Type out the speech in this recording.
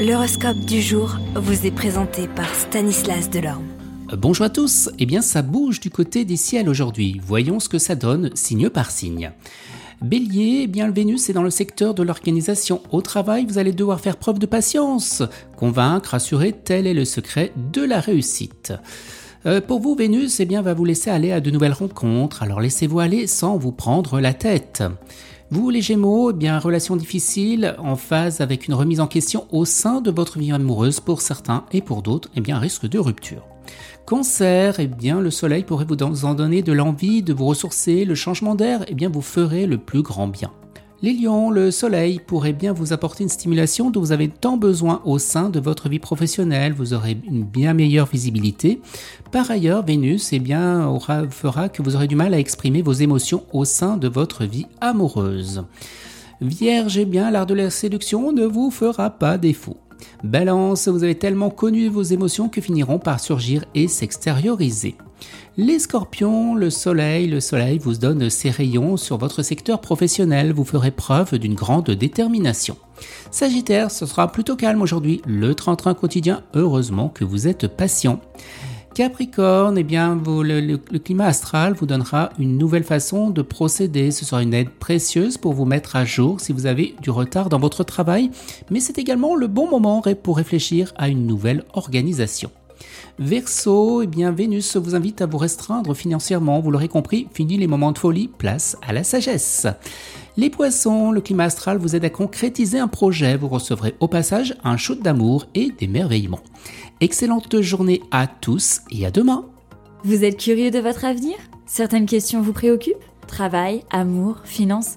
L'horoscope du jour vous est présenté par Stanislas Delorme. Bonjour à tous, eh bien ça bouge du côté des ciels aujourd'hui. Voyons ce que ça donne signe par signe. Bélier, eh bien le Vénus est dans le secteur de l'organisation. Au travail, vous allez devoir faire preuve de patience. Convaincre, assurer, tel est le secret de la réussite. Euh, pour vous, Vénus, eh bien, va vous laisser aller à de nouvelles rencontres, alors laissez-vous aller sans vous prendre la tête. Vous, les Gémeaux, eh bien, relation difficile, en phase avec une remise en question au sein de votre vie amoureuse pour certains et pour d'autres, eh bien, risque de rupture. Cancer, eh bien, le soleil pourrait vous en donner de l'envie de vous ressourcer, le changement d'air, eh bien, vous ferez le plus grand bien. Les lions, le soleil pourrait bien vous apporter une stimulation dont vous avez tant besoin au sein de votre vie professionnelle. Vous aurez une bien meilleure visibilité. Par ailleurs, Vénus eh bien, fera que vous aurez du mal à exprimer vos émotions au sein de votre vie amoureuse. Vierge, eh bien, l'art de la séduction ne vous fera pas défaut. Balance, vous avez tellement connu vos émotions que finiront par surgir et s'extérioriser. Les scorpions, le soleil, le soleil vous donne ses rayons sur votre secteur professionnel, vous ferez preuve d'une grande détermination. Sagittaire, ce sera plutôt calme aujourd'hui, le 31 quotidien, heureusement que vous êtes patient. Capricorne, eh bien, le, climat astral vous donnera une nouvelle façon de procéder. Ce sera une aide précieuse pour vous mettre à jour si vous avez du retard dans votre travail, mais c'est également le bon moment pour réfléchir à une nouvelle organisation. Verseau, eh bien Vénus vous invite à vous restreindre financièrement, vous l'aurez compris, fini les moments de folie, place à la sagesse. Les poissons, le climat astral vous aide à concrétiser un projet, vous recevrez au passage un shoot d'amour et d'émerveillement. Excellente journée à tous et à demain. Vous êtes curieux de votre avenir? Certaines questions vous préoccupent? Travail, amour, finances?